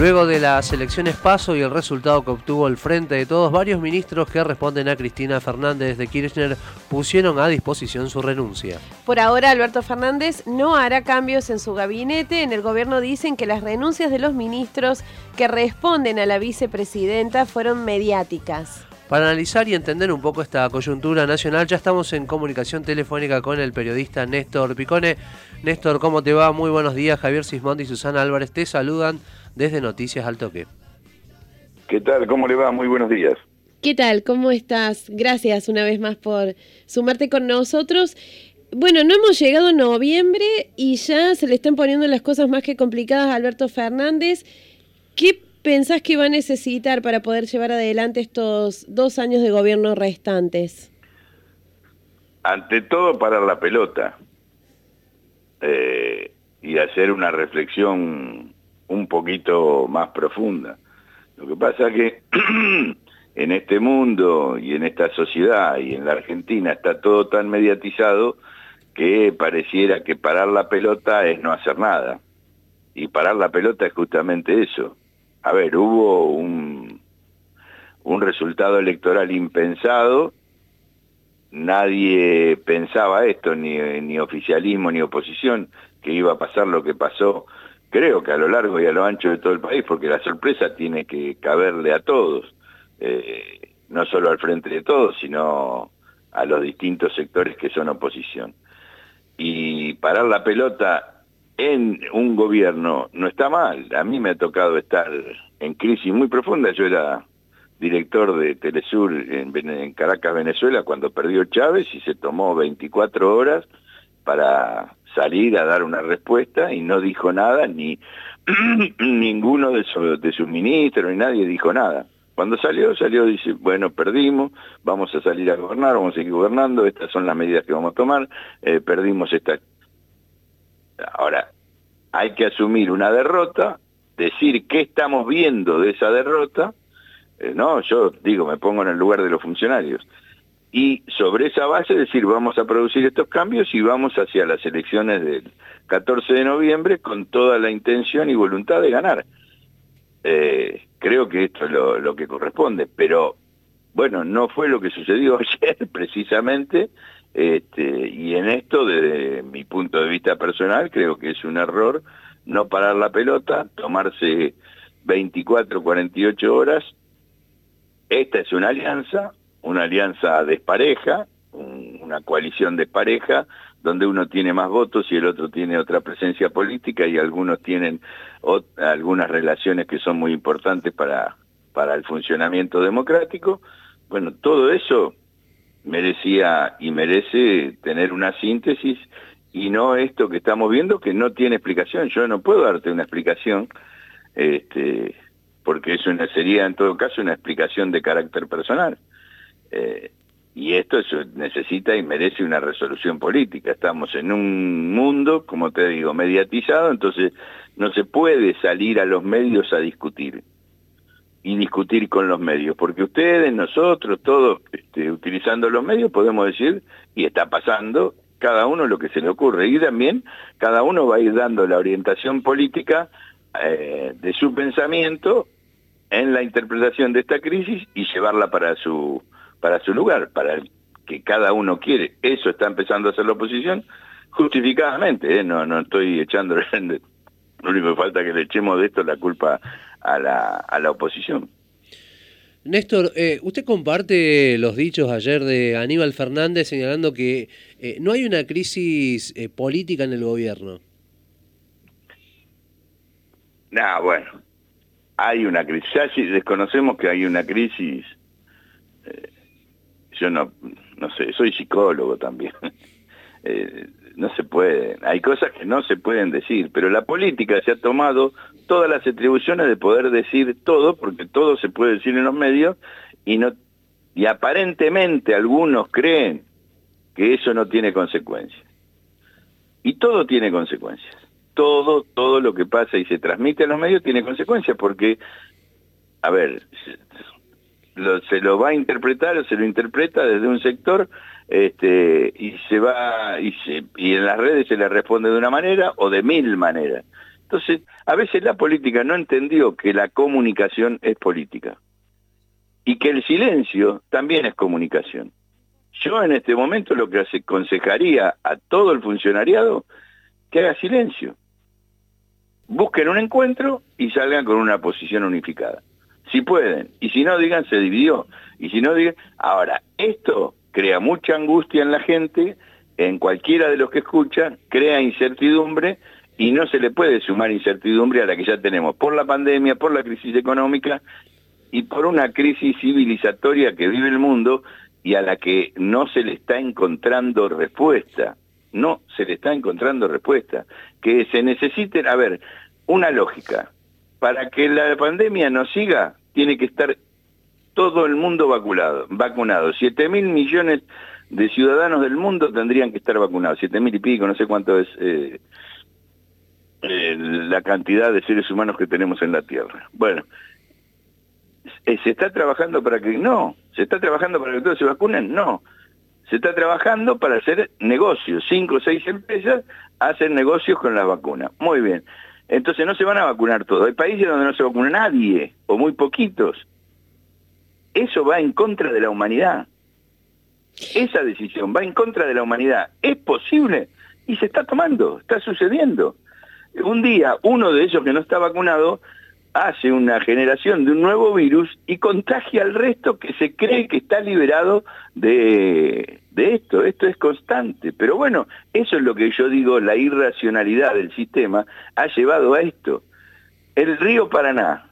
Luego de las elecciones paso y el resultado que obtuvo el Frente de Todos, varios ministros que responden a Cristina Fernández de Kirchner pusieron a disposición su renuncia. Por ahora, Alberto Fernández no hará cambios en su gabinete. En el gobierno dicen que las renuncias de los ministros que responden a la vicepresidenta fueron mediáticas. Para analizar y entender un poco esta coyuntura nacional, ya estamos en comunicación telefónica con el periodista Néstor Picone. Néstor, ¿cómo te va? Muy buenos días. Javier Sismondi y Susana Álvarez te saludan desde Noticias al Toque. ¿Qué tal? ¿Cómo le va? Muy buenos días. ¿Qué tal? ¿Cómo estás? Gracias una vez más por sumarte con nosotros. Bueno, no hemos llegado a noviembre y ya se le están poniendo las cosas más que complicadas a Alberto Fernández. ¿Qué pensás que va a necesitar para poder llevar adelante estos dos años de gobierno restantes? Ante todo, parar la pelota eh, y hacer una reflexión un poquito más profunda. Lo que pasa es que en este mundo y en esta sociedad y en la Argentina está todo tan mediatizado que pareciera que parar la pelota es no hacer nada. Y parar la pelota es justamente eso. A ver, hubo un, un resultado electoral impensado, nadie pensaba esto, ni, ni oficialismo ni oposición, que iba a pasar lo que pasó creo que a lo largo y a lo ancho de todo el país, porque la sorpresa tiene que caberle a todos, eh, no solo al frente de todos, sino a los distintos sectores que son oposición. Y parar la pelota en un gobierno no está mal. A mí me ha tocado estar en crisis muy profunda. Yo era director de Telesur en, en Caracas, Venezuela, cuando perdió Chávez y se tomó 24 horas para salir a dar una respuesta y no dijo nada, ni ninguno de, sus ministros, ni nadie dijo nada. Cuando salió, salió, dice, bueno, perdimos, vamos a salir a gobernar, vamos a seguir gobernando, estas son las medidas que vamos a tomar, eh, perdimos esta... Ahora, hay que asumir una derrota, decir qué estamos viendo de esa derrota, eh, no, yo digo, me pongo en el lugar de los funcionarios y sobre esa base decir vamos a producir estos cambios y vamos hacia las elecciones del 14 de noviembre con toda la intención y voluntad de ganar. Eh, creo que esto es lo, que corresponde, pero bueno, no fue lo que sucedió ayer precisamente, este, y en esto, desde mi punto de vista personal, creo que es un error no parar la pelota, tomarse 24, 48 horas. Esta es una alianza, una alianza despareja, una coalición despareja, donde uno tiene más votos y el otro tiene otra presencia política y algunos tienen algunas relaciones que son muy importantes para, para el funcionamiento democrático. Bueno, todo eso merecía y merece tener una síntesis y no esto que estamos viendo que no tiene explicación. Yo no puedo darte una explicación, este, porque eso sería en todo caso una explicación de carácter personal. Eh, y esto necesita y merece una resolución política. Estamos en un mundo, como te digo, mediatizado, entonces no se puede salir a los medios a discutir y discutir con los medios, porque ustedes, nosotros, todos, este, utilizando los medios, podemos decir, y está pasando, cada uno lo que se le ocurre, y también cada uno va a ir dando la orientación política eh, de su pensamiento en la interpretación de esta crisis y llevarla para su para su lugar, para el que cada uno quiere. Eso está empezando a hacer la oposición justificadamente, ¿eh? no, no estoy echando, lo único que falta que le echemos de esto la culpa a la, a la oposición. Néstor, eh, usted comparte los dichos ayer de Aníbal Fernández señalando que eh, no hay una crisis política en el gobierno. No, bueno, hay una crisis. Ya si desconocemos que hay una crisis yo no, no sé, soy psicólogo también. Eh, no se puede, hay cosas que no se pueden decir, pero la política se ha tomado todas las atribuciones de poder decir todo, porque todo se puede decir en los medios, y, no, y aparentemente algunos creen que eso no tiene consecuencias. Y todo tiene consecuencias. Todo, todo lo que pasa y se transmite en los medios tiene consecuencias, porque, a ver, se lo va a interpretar o se lo interpreta desde un sector este, y se va y, en las redes se le responde de una manera o de mil maneras. Entonces, a veces la política no entendió que la comunicación es política y que el silencio también es comunicación. Yo en este momento lo que aconsejaría a todo el funcionariado que haga silencio. Busquen un encuentro y salgan con una posición unificada. Si pueden. Y si no, digan, se dividió. Y si no, digan... Ahora, esto crea mucha angustia en la gente, en cualquiera de los que escuchan, crea incertidumbre y no se le puede sumar incertidumbre a la que ya tenemos por la pandemia, por la crisis económica y por una crisis civilizatoria que vive el mundo y a la que no se le está encontrando respuesta. No se le está encontrando respuesta. Que se necesiten, a ver, una lógica. Para que la pandemia no siga, tiene que estar todo el mundo vacunado. vacunado. 7 mil millones de ciudadanos del mundo tendrían que estar vacunados. 7 mil y pico, no sé cuánto es eh, eh, la cantidad de seres humanos que tenemos en la Tierra. Bueno, ¿se está trabajando para que no? ¿Se está trabajando para que todos se vacunen? No. Se está trabajando para hacer negocios. Cinco o seis empresas hacen negocios con las vacunas. Muy bien. Entonces no se van a vacunar todos. Hay países donde no se vacuna nadie, o muy poquitos. Eso va en contra de la humanidad. Esa decisión va en contra de la humanidad. ¿Es posible? Y se está tomando, está sucediendo. Un día, uno de ellos que no está vacunado hace una generación de un nuevo virus y contagia al resto que se cree que está liberado de, esto. Es constante. Pero bueno, eso es lo que yo digo, la irracionalidad del sistema ha llevado a esto. El río Paraná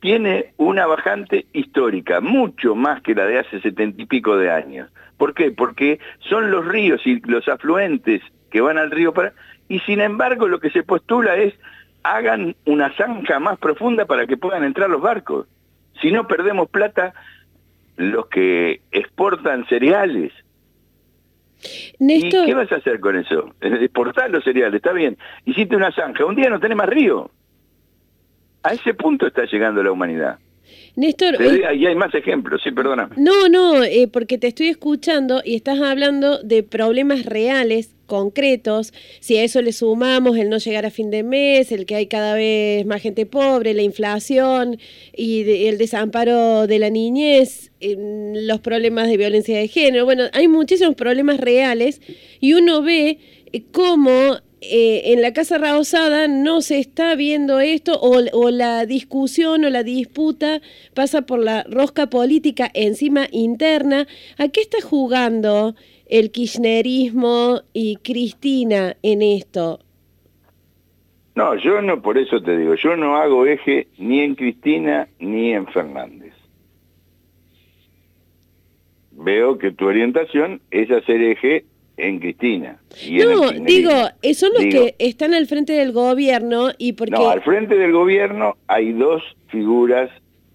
tiene una bajante histórica, mucho más que la de hace setenta y pico de años. ¿Por qué? Porque son los ríos y los afluentes que van al río Paraná, y sin embargo lo que se postula es hagan una zanja más profunda para que puedan entrar los barcos. Si no perdemos plata los que exportan cereales. ¿Y qué vas a hacer con eso? Exportar los cereales, está bien. Hiciste una zanja, un día no tenés más río. A ese punto está llegando la humanidad. Néstor, eh, y hay más ejemplos, sí, perdóname. No, no, eh, porque te estoy escuchando y estás hablando de problemas reales, concretos. Si a eso le sumamos el no llegar a fin de mes, el que hay cada vez más gente pobre, la inflación y el desamparo de la niñez, los problemas de violencia de género, bueno, hay muchísimos problemas reales y uno ve eh, cómo eh, en la Casa Raosada no se está viendo esto o, la discusión o la disputa pasa por la rosca política encima interna. ¿A qué está jugando el kirchnerismo y Cristina en esto? No, yo no, por eso te digo, yo no hago eje ni en Cristina ni en Fernández. Veo que tu orientación es hacer eje en Cristina. no, digo, eh, son los que están al frente del gobierno y porque... No, al frente del gobierno hay dos figuras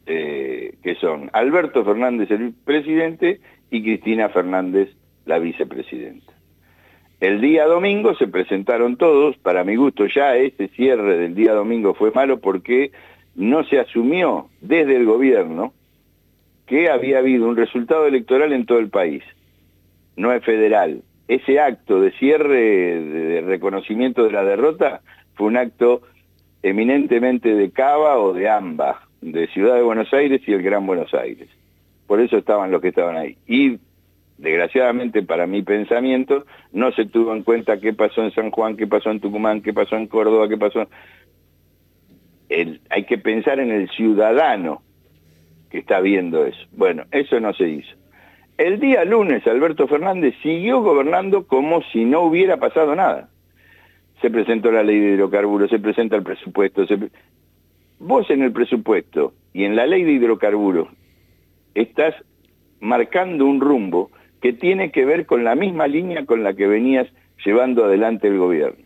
eh, que son Alberto Fernández, el presidente, y Cristina Fernández, la vicepresidenta. El día domingo se presentaron todos, para mi gusto ya este cierre del día domingo fue malo porque no se asumió desde el gobierno que había habido un resultado electoral en todo el país. No es federal, ese acto de cierre, de reconocimiento de la derrota, fue un acto eminentemente de Cava o de AMBA, de Ciudad de Buenos Aires y el Gran Buenos Aires. Por eso estaban los que estaban ahí. Y desgraciadamente para mi pensamiento no se tuvo en cuenta qué pasó en San Juan, qué pasó en Tucumán, qué pasó en Córdoba, qué pasó... El, hay que pensar en el ciudadano que está viendo eso. Bueno, eso no se hizo. El día lunes Alberto Fernández siguió gobernando como si no hubiera pasado nada. Se presentó la ley de hidrocarburos, se presenta el presupuesto. Vos en el presupuesto y en la ley de hidrocarburos estás marcando un rumbo que tiene que ver con la misma línea con la que venías llevando adelante el gobierno.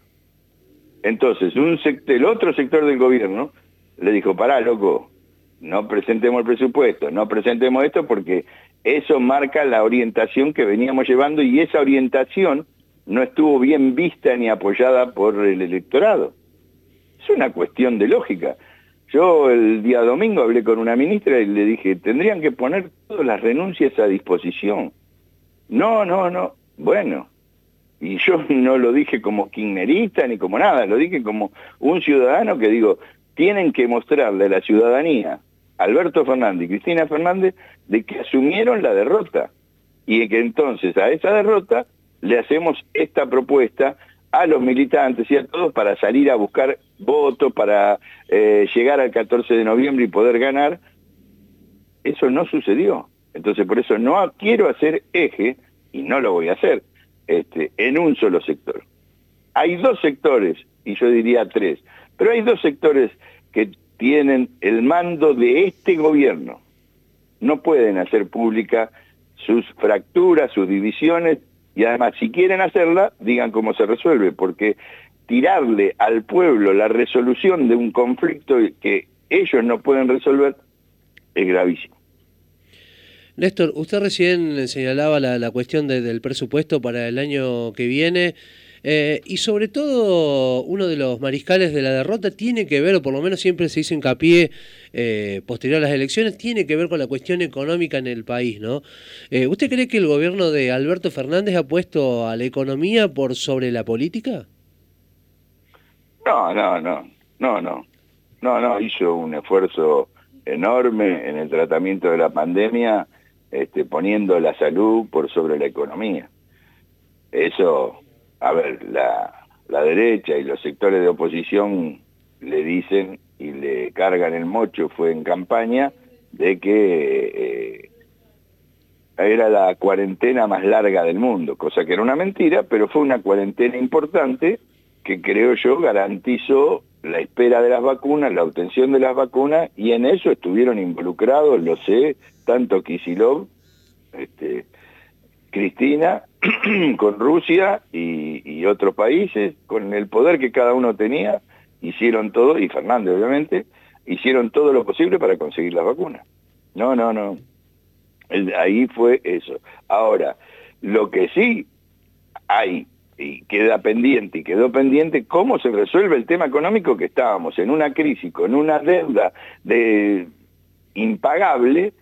Entonces, el otro sector del gobierno le dijo, pará, loco, no presentemos el presupuesto, no presentemos esto porque eso marca la orientación que veníamos llevando y esa orientación no estuvo bien vista ni apoyada por el electorado. Es una cuestión de lógica. Yo el día domingo hablé con una ministra y le dije, tendrían que poner todas las renuncias a disposición. No, no, no. Bueno, Y yo no lo dije como kirchnerista ni como nada, lo dije como un ciudadano que digo, tienen que mostrarle a la ciudadanía, Alberto Fernández y Cristina Fernández, de que asumieron la derrota. Y que entonces a esa derrota le hacemos esta propuesta a los militantes y a todos para salir a buscar votos, para eh, llegar al 14 de noviembre y poder ganar. Eso no sucedió. Entonces por eso no quiero hacer eje, y no lo voy a hacer, este, en un solo sector. Hay dos sectores, y yo diría tres, pero hay dos sectores que tienen el mando de este gobierno. No pueden hacer pública sus fracturas, sus divisiones, y además si quieren hacerla, digan cómo se resuelve, porque tirarle al pueblo la resolución de un conflicto que ellos no pueden resolver es gravísimo. Néstor, usted recién señalaba la, cuestión del presupuesto para el año que viene. Eh, y sobre todo, uno de los mariscales de la derrota tiene que ver, o por lo menos siempre se hizo hincapié eh, posterior a las elecciones, tiene que ver con la cuestión económica en el país, ¿no? Eh, ¿Usted cree que el gobierno de Alberto Fernández ha puesto a la economía por sobre la política? No, no, no, no, no. No, no, hizo un esfuerzo enorme en el tratamiento de la pandemia este, poniendo la salud por sobre la economía. Eso, a ver, la, derecha y los sectores de oposición le dicen y le cargan el mocho, fue en campaña, de que eh, era la cuarentena más larga del mundo, cosa que era una mentira, pero fue una cuarentena importante que creo yo garantizó la espera de las vacunas, la obtención de las vacunas, y en eso estuvieron involucrados, lo sé, tanto Kisilov, este, Cristina, con Rusia y, otros países, con el poder que cada uno tenía, hicieron todo, y Fernández obviamente, hicieron todo lo posible para conseguir las vacunas. No, no, no. ahí fue eso. Ahora, lo que sí hay y queda pendiente y quedó pendiente cómo se resuelve el tema económico que estábamos en una crisis con una deuda de impagable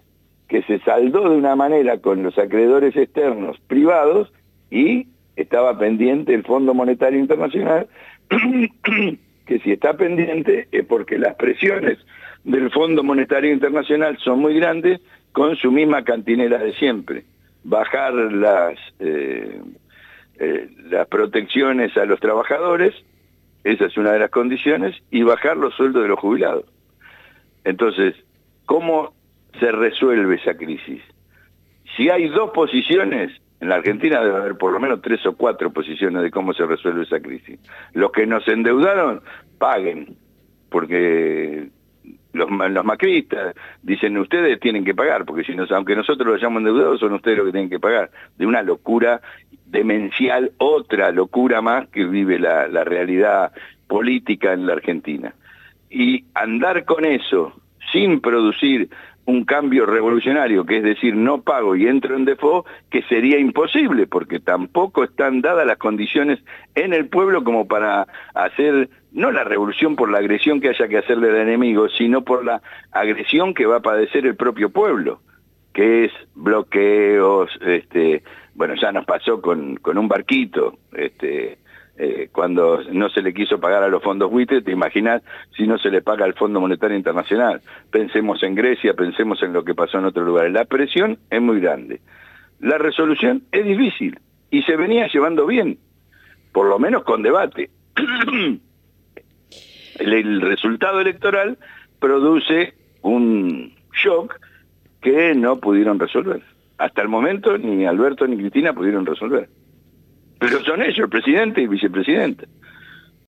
que se saldó de una manera con los acreedores externos privados y estaba pendiente el Fondo Monetario Internacional, que si está pendiente es porque las presiones del Fondo Monetario Internacional son muy grandes con su misma cantinera de siempre. Bajar las, eh, eh, las protecciones a los trabajadores, esa es una de las condiciones, y bajar los sueldos de los jubilados. Entonces, ¿cómo se resuelve esa crisis. Si hay dos posiciones, en la Argentina debe haber por lo menos tres o cuatro posiciones de cómo se resuelve esa crisis. Los que nos endeudaron, paguen, porque los, los macristas dicen ustedes tienen que pagar, porque si aunque nosotros los hayamos endeudados, son ustedes los que tienen que pagar. De una locura demencial, otra locura más que vive la, la realidad política en la Argentina. Y andar con eso sin producir un cambio revolucionario, que es decir, no pago y entro en default, que sería imposible, porque tampoco están dadas las condiciones en el pueblo como para hacer, no la revolución por la agresión que haya que hacerle al enemigo, sino por la agresión que va a padecer el propio pueblo, que es bloqueos, este, bueno, ya nos pasó con, con un barquito, este, eh, cuando no se le quiso pagar a los fondos buitres, te imaginas si no se le paga al Fondo Monetario Internacional. Pensemos en Grecia, pensemos en lo que pasó en otros lugares. La presión es muy grande. La resolución es difícil y se venía llevando bien, por lo menos con debate. el, resultado electoral produce un shock que no pudieron resolver. Hasta el momento ni Alberto ni Cristina pudieron resolver. Pero son ellos, el presidente y vicepresidente.